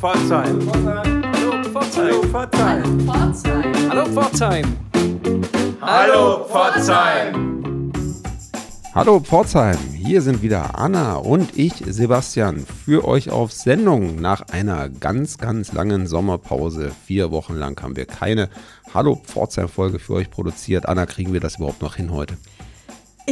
Pforzheim. Hallo Pforzheim. Hallo Pforzheim. Hallo Pforzheim. Hallo Pforzheim, hier sind wieder Anna und ich, Sebastian, für euch auf Sendung nach einer ganz, ganz langen Sommerpause. Vier Wochen lang haben wir keine Hallo Pforzheim-Folge für euch produziert. Anna, kriegen wir das überhaupt noch hin heute?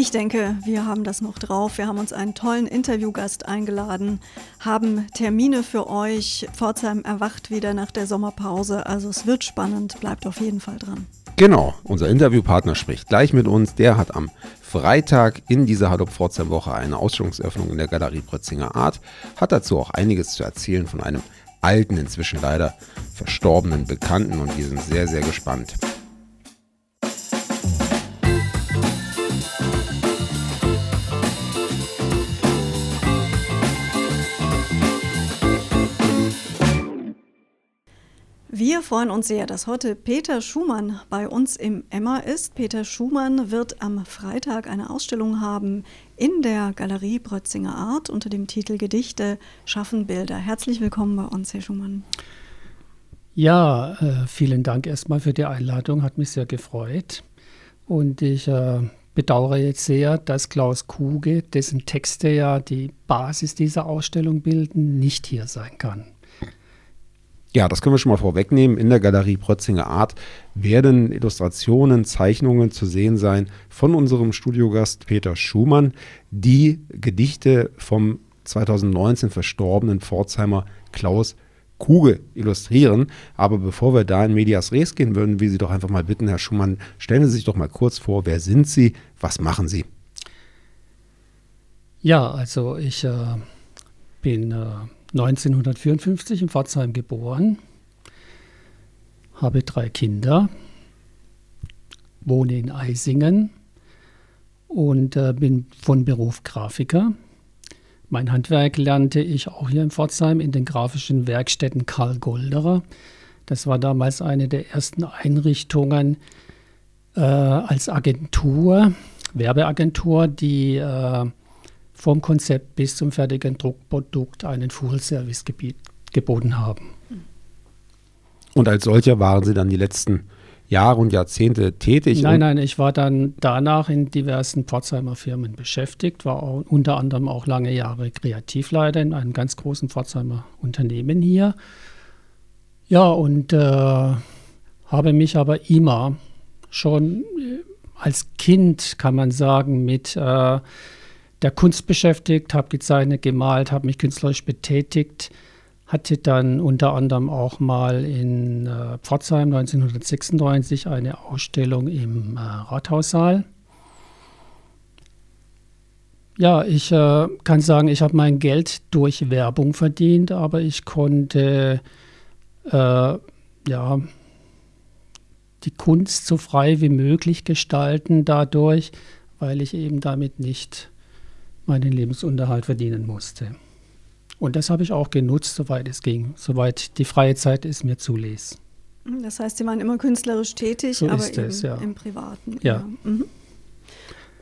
Ich denke, wir haben das noch drauf. Wir haben uns einen tollen Interviewgast eingeladen, haben Termine für euch. Pforzheim erwacht wieder nach der Sommerpause. Also es wird spannend. Bleibt auf jeden Fall dran. Genau, unser Interviewpartner spricht gleich mit uns. Der hat am Freitag in dieser Hallo Pforzheim Woche eine Ausstellungseröffnung in der Galerie Prötzinger Art. Hat dazu auch einiges zu erzählen von einem alten, inzwischen leider verstorbenen Bekannten und wir sind sehr, sehr gespannt. Freuen uns sehr, dass heute Peter Schumann bei uns im Emma ist. Peter Schumann wird am Freitag eine Ausstellung haben in der Galerie Brötzinger Art unter dem Titel Gedichte schaffen Bilder. Herzlich willkommen bei uns, Herr Schumann. Ja, äh, vielen Dank erstmal für die Einladung, hat mich sehr gefreut. Und ich äh, bedauere jetzt sehr, dass Klaus Kuge, dessen Texte ja die Basis dieser Ausstellung bilden, nicht hier sein kann. Ja, das können wir schon mal vorwegnehmen. In der Galerie Prötzinger Art werden Illustrationen, Zeichnungen zu sehen sein von unserem Studiogast Peter Schumann, die Gedichte vom 2019 verstorbenen Pforzheimer Klaus Kuge illustrieren. Aber bevor wir da in Medias Res gehen, würden wir Sie doch einfach mal bitten, Herr Schumann, stellen Sie sich doch mal kurz vor, wer sind Sie, was machen Sie? Ja, also ich äh, bin äh, 1954 in Pforzheim geboren, habe drei Kinder, wohne in Eisingen und äh, bin von Beruf Grafiker. Mein Handwerk lernte ich auch hier in Pforzheim in den grafischen Werkstätten Karl Golderer. Das war damals eine der ersten Einrichtungen äh, als Agentur, Werbeagentur, die äh, vom Konzept bis zum fertigen Druckprodukt einen Full-Service geboten haben. Und als solcher waren Sie dann die letzten Jahre und Jahrzehnte tätig? Nein, nein, ich war dann danach in diversen Pforzheimer Firmen beschäftigt, war auch, unter anderem auch lange Jahre Kreativleiter in einem ganz großen Pforzheimer Unternehmen hier. Ja, und äh, habe mich aber immer schon äh, als Kind, kann man sagen, mit äh, der Kunst beschäftigt, habe gezeichnet, gemalt, habe mich künstlerisch betätigt, hatte dann unter anderem auch mal in äh, Pforzheim 1996 eine Ausstellung im äh, Rathaussaal. Ja, ich äh, kann sagen, ich habe mein Geld durch Werbung verdient, aber ich konnte äh, ja die Kunst so frei wie möglich gestalten dadurch, weil ich eben damit nicht meinen Lebensunterhalt verdienen musste. Und das habe ich auch genutzt, soweit es ging, soweit die freie Zeit es mir zuließ. Das heißt, Sie waren immer künstlerisch tätig, so aber es, im, ja. im Privaten. Ja. ja. Mhm.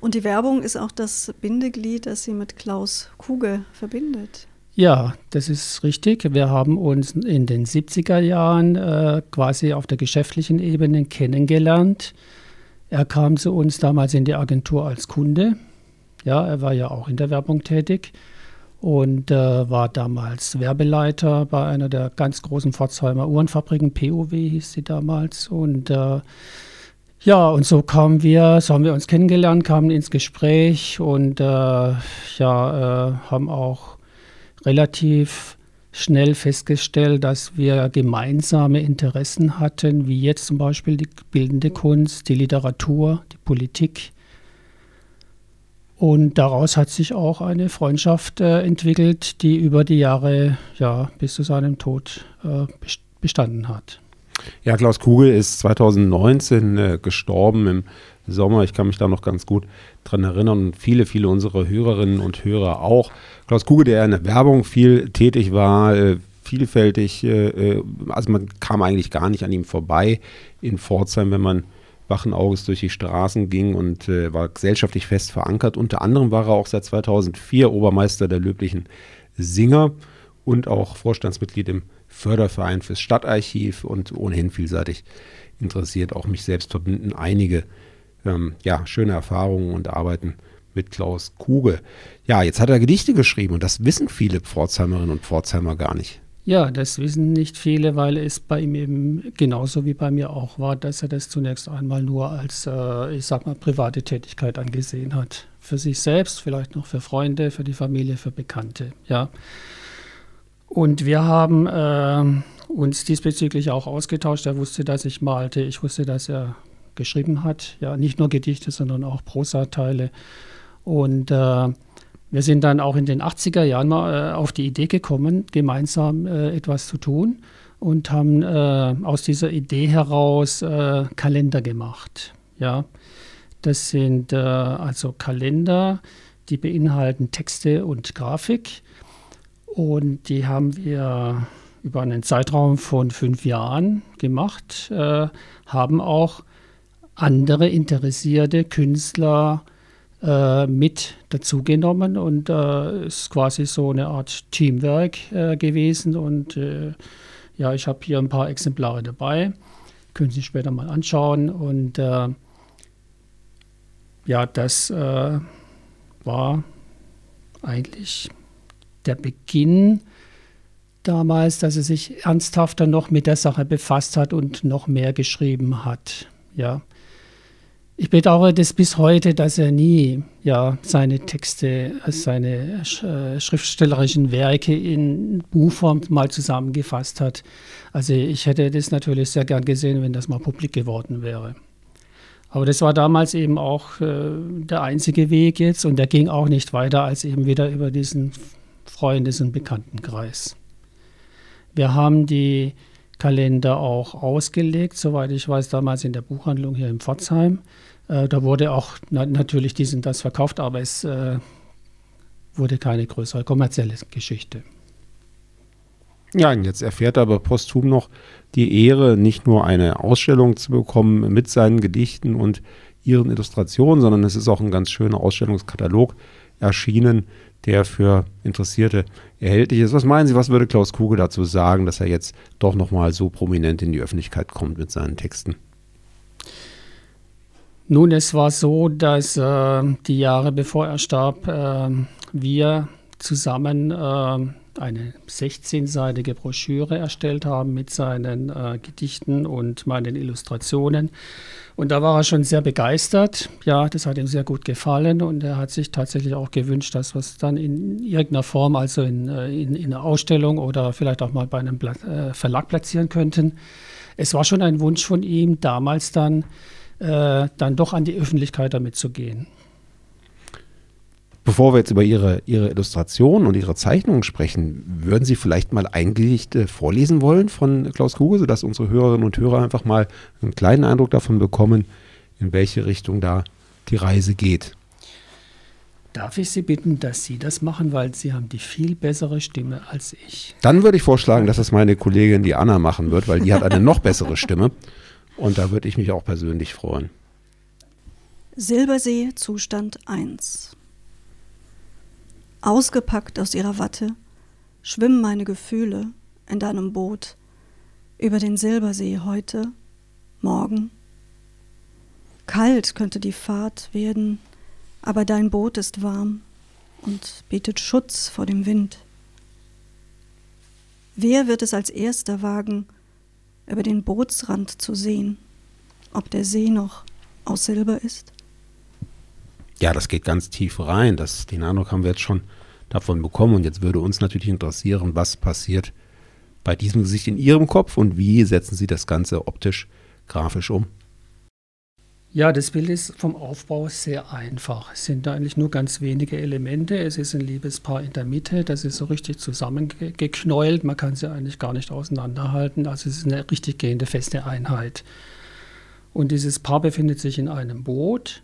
Und die Werbung ist auch das Bindeglied, das Sie mit Klaus Kuge verbindet. Ja, das ist richtig. Wir haben uns in den 70er Jahren äh, quasi auf der geschäftlichen Ebene kennengelernt. Er kam zu uns damals in die Agentur als Kunde ja, er war ja auch in der Werbung tätig und äh, war damals Werbeleiter bei einer der ganz großen Pforzheimer Uhrenfabriken, POW hieß sie damals. Und äh, ja, und so kamen wir, so haben wir uns kennengelernt, kamen ins Gespräch und äh, ja, äh, haben auch relativ schnell festgestellt, dass wir gemeinsame Interessen hatten, wie jetzt zum Beispiel die bildende Kunst, die Literatur, die Politik. Und daraus hat sich auch eine Freundschaft äh, entwickelt, die über die Jahre, ja, bis zu seinem Tod äh, bestanden hat. Ja, Klaus Kugel ist 2019 äh, gestorben im Sommer. Ich kann mich da noch ganz gut dran erinnern und viele, viele unserer Hörerinnen und Hörer auch. Klaus Kugel, der in der Werbung viel tätig war, äh, vielfältig, äh, äh, also man kam eigentlich gar nicht an ihm vorbei in Pforzheim, wenn man wachen Auges durch die Straßen ging und äh, war gesellschaftlich fest verankert. Unter anderem war er auch seit 2004 Obermeister der Löblichen Singer und auch Vorstandsmitglied im Förderverein fürs Stadtarchiv und ohnehin vielseitig interessiert, auch mich selbst verbinden einige ähm, ja, schöne Erfahrungen und Arbeiten mit Klaus Kugel. Ja, jetzt hat er Gedichte geschrieben und das wissen viele Pforzheimerinnen und Pforzheimer gar nicht. Ja, das wissen nicht viele, weil es bei ihm eben genauso wie bei mir auch war, dass er das zunächst einmal nur als, äh, ich sag mal, private Tätigkeit angesehen hat. Für sich selbst, vielleicht noch für Freunde, für die Familie, für Bekannte, ja. Und wir haben äh, uns diesbezüglich auch ausgetauscht. Er wusste, dass ich malte. Ich wusste, dass er geschrieben hat. Ja, nicht nur Gedichte, sondern auch Prosateile. Und äh, wir sind dann auch in den 80er Jahren mal äh, auf die Idee gekommen, gemeinsam äh, etwas zu tun und haben äh, aus dieser Idee heraus äh, Kalender gemacht. Ja, das sind äh, also Kalender, die beinhalten Texte und Grafik und die haben wir über einen Zeitraum von fünf Jahren gemacht, äh, haben auch andere interessierte Künstler äh, mit dazugenommen und äh, ist quasi so eine Art Teamwork äh, gewesen. Und äh, ja, ich habe hier ein paar Exemplare dabei, können Sie später mal anschauen. Und äh, ja, das äh, war eigentlich der Beginn damals, dass er sich ernsthafter noch mit der Sache befasst hat und noch mehr geschrieben hat. Ja. Ich bedauere das bis heute, dass er nie ja, seine Texte, seine äh, schriftstellerischen Werke in Buchform mal zusammengefasst hat. Also ich hätte das natürlich sehr gern gesehen, wenn das mal publik geworden wäre. Aber das war damals eben auch äh, der einzige Weg jetzt und der ging auch nicht weiter als eben wieder über diesen Freundes- und Bekanntenkreis. Wir haben die Kalender auch ausgelegt, soweit ich weiß, damals in der Buchhandlung hier in Pforzheim. Äh, da wurde auch na, natürlich dies und das verkauft, aber es äh, wurde keine größere kommerzielle Geschichte. Ja, und jetzt erfährt er aber posthum noch die Ehre, nicht nur eine Ausstellung zu bekommen mit seinen Gedichten und ihren Illustrationen, sondern es ist auch ein ganz schöner Ausstellungskatalog erschienen, der für Interessierte erhältlich ist. Was meinen Sie, was würde Klaus Kugel dazu sagen, dass er jetzt doch nochmal so prominent in die Öffentlichkeit kommt mit seinen Texten? Nun, es war so, dass äh, die Jahre bevor er starb, äh, wir zusammen äh, eine 16-seitige Broschüre erstellt haben mit seinen äh, Gedichten und meinen Illustrationen. Und da war er schon sehr begeistert. Ja, das hat ihm sehr gut gefallen und er hat sich tatsächlich auch gewünscht, dass wir es dann in irgendeiner Form, also in, äh, in, in einer Ausstellung oder vielleicht auch mal bei einem Bla äh, Verlag platzieren könnten. Es war schon ein Wunsch von ihm, damals dann, äh, dann doch an die Öffentlichkeit damit zu gehen. Bevor wir jetzt über Ihre, Ihre Illustrationen und Ihre Zeichnungen sprechen, würden Sie vielleicht mal ein Gedicht vorlesen wollen von Klaus Kugel, sodass unsere Hörerinnen und Hörer einfach mal einen kleinen Eindruck davon bekommen, in welche Richtung da die Reise geht? Darf ich Sie bitten, dass Sie das machen, weil Sie haben die viel bessere Stimme als ich. Dann würde ich vorschlagen, dass das meine Kollegin, die Anna, machen wird, weil die hat eine noch bessere Stimme. Und da würde ich mich auch persönlich freuen. Silbersee, Zustand 1. Ausgepackt aus ihrer Watte schwimmen meine Gefühle in deinem Boot über den Silbersee heute, morgen. Kalt könnte die Fahrt werden, aber dein Boot ist warm und bietet Schutz vor dem Wind. Wer wird es als erster wagen, über den Bootsrand zu sehen, ob der See noch aus Silber ist? Ja, das geht ganz tief rein. Das, den Eindruck haben wir jetzt schon davon bekommen. Und jetzt würde uns natürlich interessieren, was passiert bei diesem Gesicht in Ihrem Kopf und wie setzen Sie das Ganze optisch, grafisch um? Ja, das Bild ist vom Aufbau sehr einfach. Es sind eigentlich nur ganz wenige Elemente. Es ist ein Liebespaar in der Mitte, das ist so richtig zusammengeknäult. Man kann sie eigentlich gar nicht auseinanderhalten. Also es ist eine richtig gehende feste Einheit. Und dieses Paar befindet sich in einem Boot.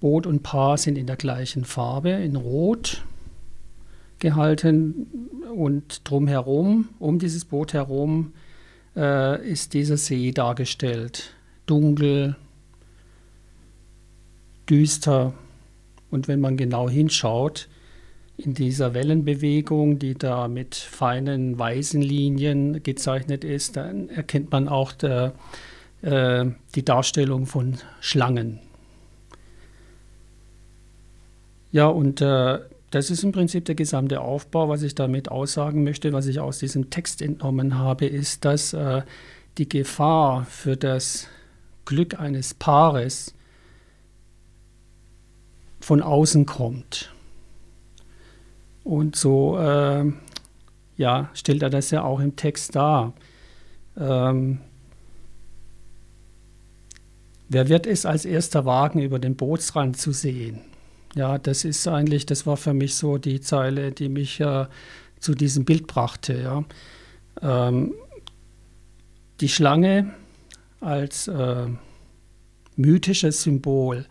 Boot und Paar sind in der gleichen Farbe, in Rot gehalten. Und drumherum, um dieses Boot herum, äh, ist dieser See dargestellt. Dunkel, düster. Und wenn man genau hinschaut, in dieser Wellenbewegung, die da mit feinen weißen Linien gezeichnet ist, dann erkennt man auch der, äh, die Darstellung von Schlangen. Ja, und äh, das ist im Prinzip der gesamte Aufbau. Was ich damit aussagen möchte, was ich aus diesem Text entnommen habe, ist, dass äh, die Gefahr für das Glück eines Paares von außen kommt. Und so äh, ja, stellt er das ja auch im Text dar. Ähm, wer wird es als erster wagen, über den Bootsrand zu sehen? Ja, das ist eigentlich, das war für mich so die Zeile, die mich äh, zu diesem Bild brachte. Ja. Ähm, die Schlange als äh, mythisches Symbol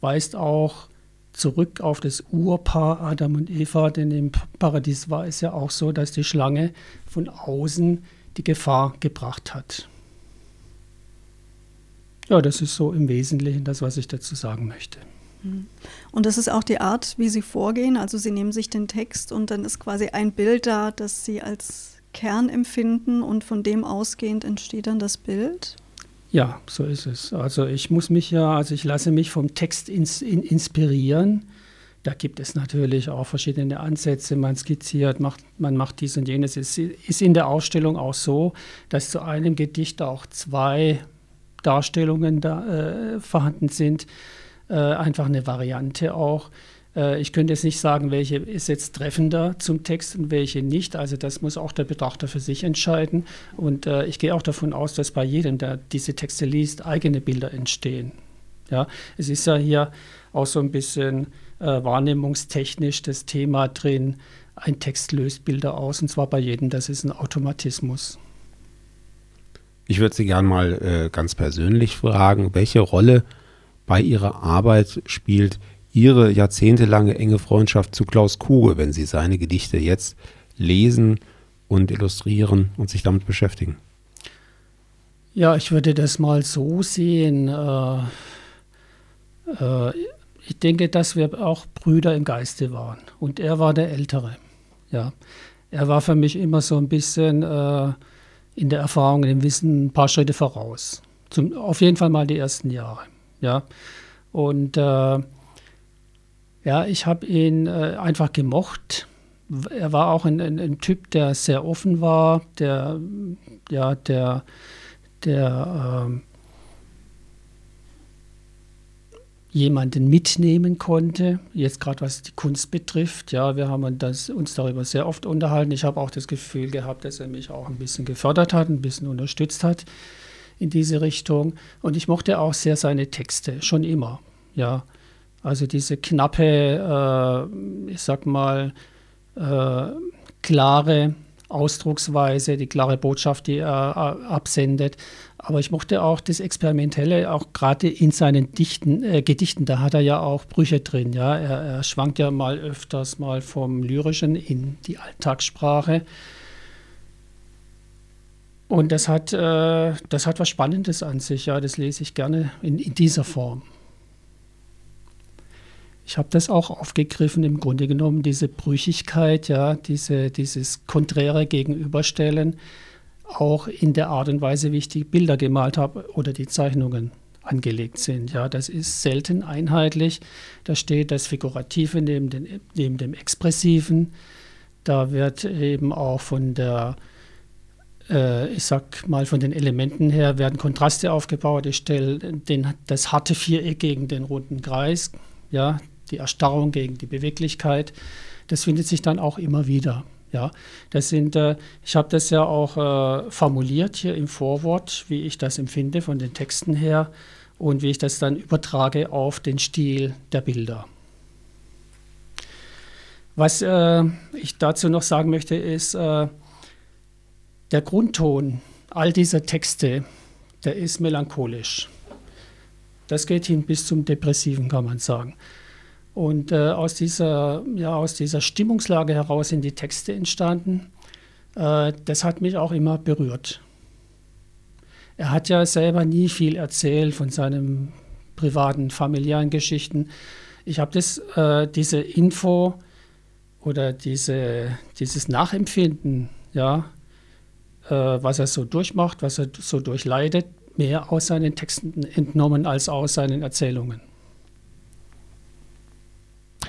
weist auch zurück auf das Urpaar Adam und Eva, denn im Paradies war es ja auch so, dass die Schlange von außen die Gefahr gebracht hat. Ja, das ist so im Wesentlichen das, was ich dazu sagen möchte. Mhm. Und das ist auch die Art, wie Sie vorgehen. Also Sie nehmen sich den Text und dann ist quasi ein Bild da, das Sie als Kern empfinden und von dem ausgehend entsteht dann das Bild. Ja, so ist es. Also ich muss mich ja, also ich lasse mich vom Text ins, in, inspirieren. Da gibt es natürlich auch verschiedene Ansätze. Man skizziert, macht, man macht dies und jenes. Es ist in der Ausstellung auch so, dass zu einem Gedicht auch zwei Darstellungen da, äh, vorhanden sind. Äh, einfach eine Variante auch. Äh, ich könnte jetzt nicht sagen, welche ist jetzt treffender zum Text und welche nicht. Also das muss auch der Betrachter für sich entscheiden. Und äh, ich gehe auch davon aus, dass bei jedem, der diese Texte liest, eigene Bilder entstehen. Ja, es ist ja hier auch so ein bisschen äh, wahrnehmungstechnisch das Thema drin. Ein Text löst Bilder aus und zwar bei jedem. Das ist ein Automatismus. Ich würde Sie gerne mal äh, ganz persönlich fragen, welche Rolle bei Ihrer Arbeit spielt Ihre jahrzehntelange enge Freundschaft zu Klaus Kuge, wenn Sie seine Gedichte jetzt lesen und illustrieren und sich damit beschäftigen? Ja, ich würde das mal so sehen. Äh, äh, ich denke, dass wir auch Brüder im Geiste waren. Und er war der Ältere. Ja. Er war für mich immer so ein bisschen äh, in der Erfahrung, im Wissen ein paar Schritte voraus. Zum, auf jeden Fall mal die ersten Jahre. Ja. Und ja, ich habe ihn äh, einfach gemocht. Er war auch ein, ein, ein, Typ, der sehr offen war, der, ja, der, der äh, jemanden mitnehmen konnte, jetzt gerade was die Kunst betrifft. Ja, wir haben das, uns darüber sehr oft unterhalten. Ich habe auch das Gefühl gehabt, dass er mich auch ein bisschen gefördert hat, ein bisschen unterstützt hat in diese Richtung. Und ich mochte auch sehr seine Texte, schon immer. Ja, also diese knappe, äh, ich sag mal, äh, klare Ausdrucksweise, die klare Botschaft, die er äh, absendet. Aber ich mochte auch das Experimentelle, auch gerade in seinen Dichten, äh, Gedichten, da hat er ja auch Brüche drin. Ja? Er, er, schwankt ja mal öfters mal vom Lyrischen in die Alltagssprache. Und das hat, äh, das hat was Spannendes an sich, ja, das lese ich gerne in, in dieser Form. Ich habe das auch aufgegriffen, im Grunde genommen, diese Brüchigkeit, ja, diese, dieses konträre Gegenüberstellen, auch in der Art und Weise, wie ich die Bilder gemalt habe oder die Zeichnungen angelegt sind. Ja, das ist selten einheitlich. Da steht das Figurative neben, den, neben dem Expressiven. Da wird eben auch von der, äh, ich sag mal, von den Elementen her werden Kontraste aufgebaut. Ich stelle das harte Viereck gegen den runden Kreis. Ja, die Erstarrung gegen die Beweglichkeit. Das findet sich dann auch immer wieder. Ja, das sind, äh, ich habe das ja auch äh, formuliert hier im Vorwort, wie ich das empfinde von den Texten her und wie ich das dann übertrage auf den Stil der Bilder. Was äh, ich dazu noch sagen möchte, ist, äh, der Grundton all dieser Texte, der ist melancholisch. Das geht hin bis zum Depressiven, kann man sagen. Und äh, aus, dieser, ja, aus dieser Stimmungslage heraus sind die Texte entstanden. Äh, das hat mich auch immer berührt. Er hat ja selber nie viel erzählt von seinen privaten, familiären Geschichten. Ich habe äh, diese Info oder diese, dieses Nachempfinden, ja, äh, was er so durchmacht, was er so durchleidet, mehr aus seinen Texten entnommen als aus seinen Erzählungen.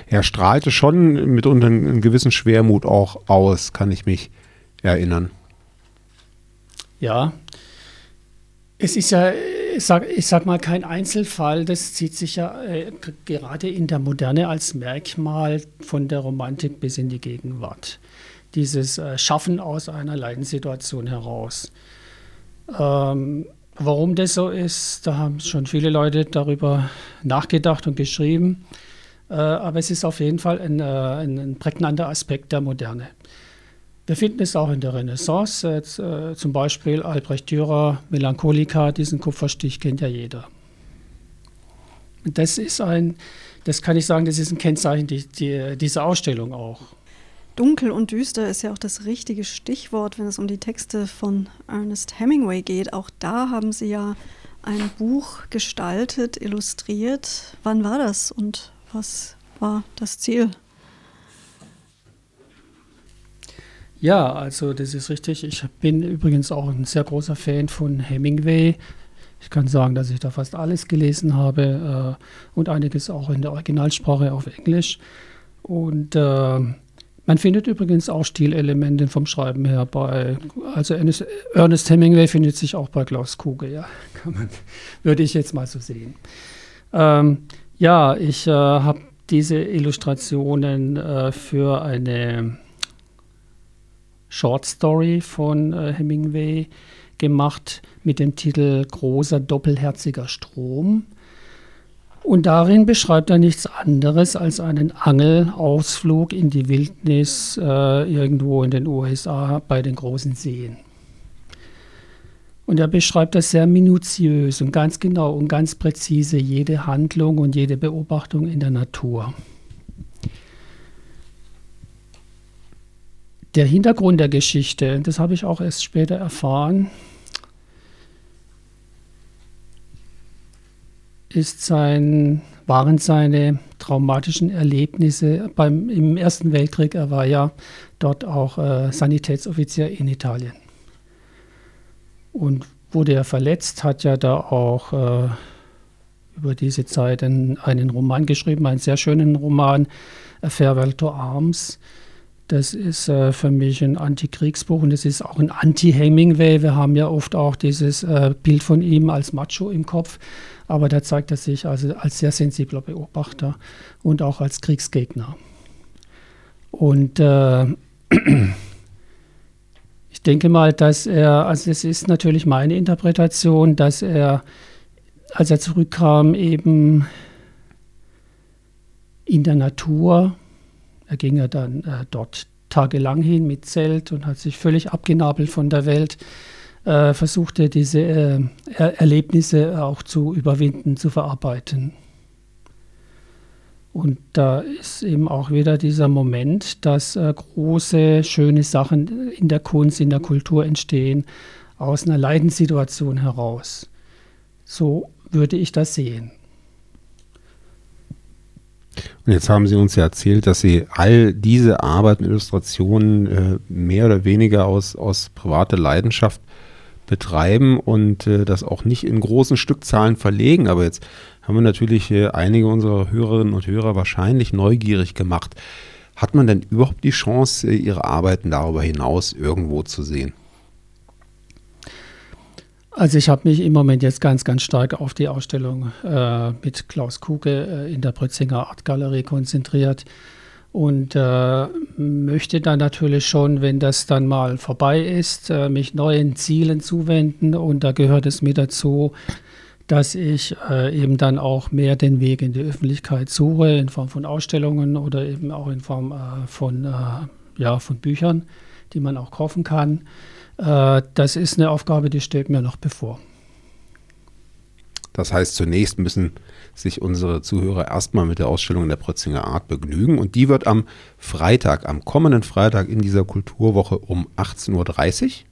Er strahlte schon mitunter einen gewissen Schwermut auch aus, kann ich mich erinnern. Ja, es ist ja, ich sag, ich sag mal, kein Einzelfall. Das zieht sich ja äh, gerade in der Moderne als Merkmal von der Romantik bis in die Gegenwart. Dieses äh, Schaffen aus einer Leidenssituation heraus. Ähm, warum das so ist, da haben schon viele Leute darüber nachgedacht und geschrieben. Äh, aber es ist auf jeden Fall ein, äh, ein, ein prägnanter Aspekt der Moderne. Wir finden es auch in der Renaissance, äh, zum Beispiel Albrecht Dürer, Melancholica, diesen Kupferstich kennt ja jeder. Das ist ein, das kann ich sagen, das ist ein Kennzeichen die, die, dieser Ausstellung auch. Dunkel und düster ist ja auch das richtige Stichwort, wenn es um die Texte von Ernest Hemingway geht. Auch da haben Sie ja ein Buch gestaltet, illustriert. Wann war das und was war das Ziel? Ja, also das ist richtig. Ich bin übrigens auch ein sehr großer Fan von Hemingway. Ich kann sagen, dass ich da fast alles gelesen habe äh, und einiges auch in der Originalsprache auf Englisch. Und äh, man findet übrigens auch Stilelemente vom Schreiben her bei, also Ernest, Hemingway findet sich auch bei Klaus Kuge, ja, man, würde ich jetzt mal so sehen. Ähm, ja, ich äh, habe diese Illustrationen äh, für eine Short Story von äh, Hemingway gemacht mit dem Titel Großer doppelherziger Strom. Und darin beschreibt er nichts anderes als einen Angelausflug in die Wildnis äh, irgendwo in den USA bei den großen Seen. Und er beschreibt das sehr minutiös und ganz genau und ganz präzise, jede Handlung und jede Beobachtung in der Natur. Der Hintergrund der Geschichte, das habe ich auch erst später erfahren, ist sein, waren seine traumatischen Erlebnisse beim, im Ersten Weltkrieg. Er war ja dort auch äh, Sanitätsoffizier in Italien und wurde er verletzt, hat ja da auch äh, über diese Zeit einen, einen, Roman geschrieben, einen sehr schönen Roman, A Farewell to Arms. Das ist äh, für mich ein Antikriegsbuch und es ist auch ein Anti-Hemingway. Wir haben ja oft auch dieses äh, Bild von ihm als Macho im Kopf, aber da zeigt er sich also als sehr sensibler Beobachter und auch als Kriegsgegner. Und äh, denke mal, dass er, also es ist natürlich meine Interpretation, dass er, als er zurückkam, eben in der Natur, er ging ja dann äh, dort tagelang hin mit Zelt und hat sich völlig abgenabelt von der Welt, äh, versuchte diese äh, er Erlebnisse auch zu überwinden, zu verarbeiten. Und da ist eben auch wieder dieser Moment, dass äh, große, schöne Sachen in der Kunst, in der Kultur entstehen, aus einer Leidenssituation heraus. So würde ich das sehen. Und jetzt haben Sie uns ja erzählt, dass Sie all diese Arbeit mit Illustrationen äh, mehr oder weniger aus, aus privater Leidenschaft betreiben und äh, das auch nicht in großen Stückzahlen verlegen. Aber jetzt haben wir natürlich äh, einige unserer Hörerinnen und Hörer wahrscheinlich neugierig gemacht. Hat man denn überhaupt die Chance, äh, ihre Arbeiten darüber hinaus irgendwo zu sehen? Also ich habe mich im Moment jetzt ganz, ganz stark auf die Ausstellung äh, mit Klaus Kuke äh, in der Brötzinger Art Galerie konzentriert und äh, möchte dann natürlich schon, wenn das dann mal vorbei ist, äh, mich neuen Zielen zuwenden und da gehört es mir dazu, dass ich äh, eben dann auch mehr den Weg in die Öffentlichkeit suche, in Form von Ausstellungen oder eben auch in Form äh, von, äh, ja, von Büchern, die man auch kaufen kann. Äh, das ist eine Aufgabe, die steht mir noch bevor. Das heißt, zunächst müssen sich unsere Zuhörer erstmal mit der Ausstellung in der Prötzinger Art begnügen. Und die wird am Freitag, am kommenden Freitag in dieser Kulturwoche um 18.30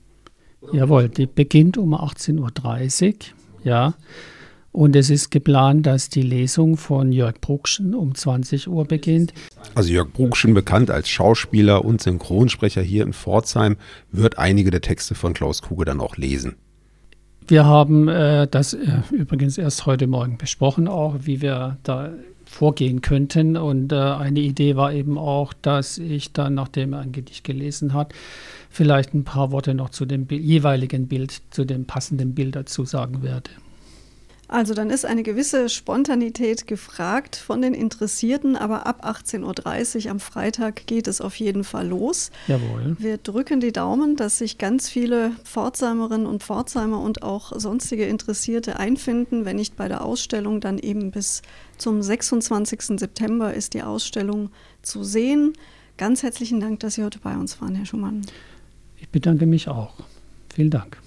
Uhr. Jawohl, die beginnt um 18.30 Uhr ja. Und es ist geplant, dass die Lesung von Jörg Bruckschen um 20 Uhr beginnt. Also Jörg Bruckschen, bekannt als Schauspieler und Synchronsprecher hier in Pforzheim, wird einige der Texte von Klaus Kuge dann auch lesen. Wir haben äh, das äh, übrigens erst heute Morgen besprochen, auch wie wir da vorgehen könnten. Und äh, eine Idee war eben auch, dass ich dann, nachdem er ein Gedicht gelesen hat, vielleicht ein paar Worte noch zu dem jeweiligen Bild, zu dem passenden Bild dazu sagen werde. Also dann ist eine gewisse Spontanität gefragt von den Interessierten, aber ab 18.30 Uhr am Freitag geht es auf jeden Fall los. Jawohl. Wir drücken die Daumen, dass sich ganz viele Pforzheimerinnen und Pforzheimer und auch sonstige Interessierte einfinden. Wenn nicht bei der Ausstellung, dann eben bis zum 26. September ist die Ausstellung zu sehen. Ganz herzlichen Dank, dass Sie heute bei uns waren, Herr Schumann. Ich bedanke mich auch. Vielen Dank.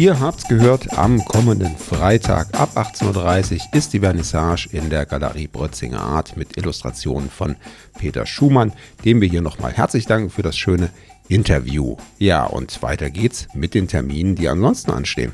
Ihr habt's gehört, am kommenden Freitag ab 18.30 Uhr ist die Vernissage in der Galerie Brötzinger Art mit Illustrationen von Peter Schumann, dem wir hier nochmal herzlich danken für das schöne Interview. Ja, und weiter geht's mit den Terminen, die ansonsten anstehen.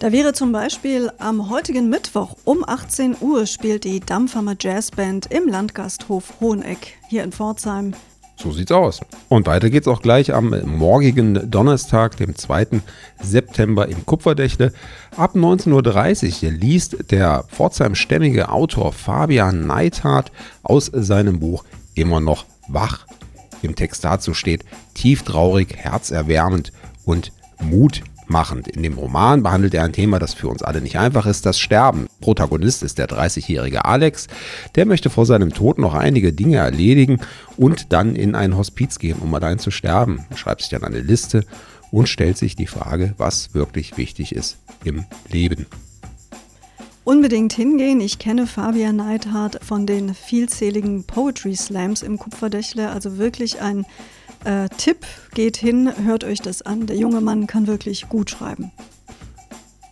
Da wäre zum Beispiel am heutigen Mittwoch um 18 Uhr spielt die Dampfhammer Jazzband im Landgasthof Hoheneck hier in Pforzheim so sieht's aus. Und weiter geht's auch gleich am morgigen Donnerstag, dem 2. September im Kupferdächle. Ab 19.30 Uhr liest der pforzheim-stämmige Autor Fabian Neithardt aus seinem Buch Immer noch wach. Im Text dazu steht tief traurig, herzerwärmend und Mut machend. In dem Roman behandelt er ein Thema, das für uns alle nicht einfach ist, das Sterben. Protagonist ist der 30-jährige Alex. Der möchte vor seinem Tod noch einige Dinge erledigen und dann in ein Hospiz gehen, um allein zu sterben. Er schreibt sich dann eine Liste und stellt sich die Frage, was wirklich wichtig ist im Leben. Unbedingt hingehen. Ich kenne Fabian Neidhardt von den vielzähligen Poetry Slams im Kupferdächle. Also wirklich ein äh, Tipp, geht hin, hört euch das an. Der junge Mann kann wirklich gut schreiben.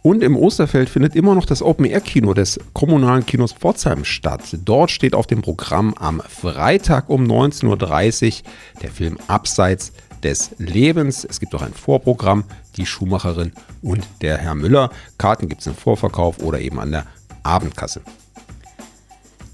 Und im Osterfeld findet immer noch das Open-Air-Kino des kommunalen Kinos Pforzheim statt. Dort steht auf dem Programm am Freitag um 19.30 Uhr der Film Abseits des Lebens. Es gibt auch ein Vorprogramm, die Schuhmacherin und der Herr Müller. Karten gibt es im Vorverkauf oder eben an der Abendkasse.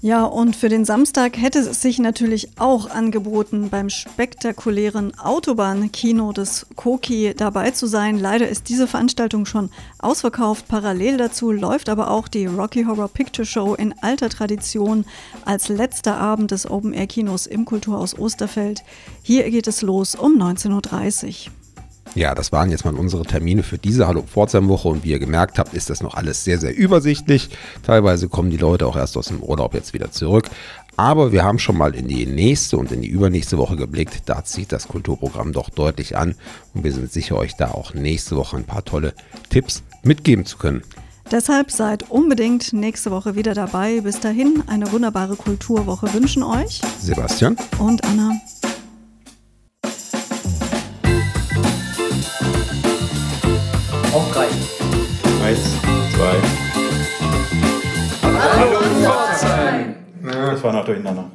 Ja, und für den Samstag hätte es sich natürlich auch angeboten, beim spektakulären Autobahnkino des Koki dabei zu sein. Leider ist diese Veranstaltung schon ausverkauft. Parallel dazu läuft aber auch die Rocky Horror Picture Show in alter Tradition als letzter Abend des Open Air Kinos im Kulturhaus Osterfeld. Hier geht es los um 19.30 Uhr. Ja, das waren jetzt mal unsere Termine für diese Hallo Pforzheim-Woche und wie ihr gemerkt habt, ist das noch alles sehr, sehr übersichtlich. Teilweise kommen die Leute auch erst aus dem Urlaub jetzt wieder zurück. Aber wir haben schon mal in die nächste und in die übernächste Woche geblickt. Da zieht das Kulturprogramm doch deutlich an und wir sind sicher, euch da auch nächste Woche ein paar tolle Tipps mitgeben zu können. Deshalb seid unbedingt nächste Woche wieder dabei. Bis dahin eine wunderbare Kulturwoche wünschen euch Sebastian und Anna. Auf drei. Eins, zwei. Hallo Pforzheim! Das war noch durcheinander.